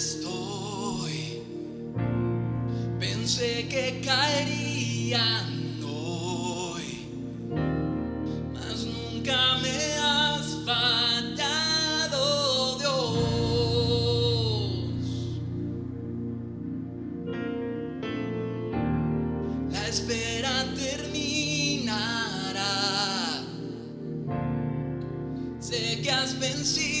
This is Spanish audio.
estoy. Pensé que caerían hoy, mas nunca me has fallado, Dios. La espera terminará. Sé que has vencido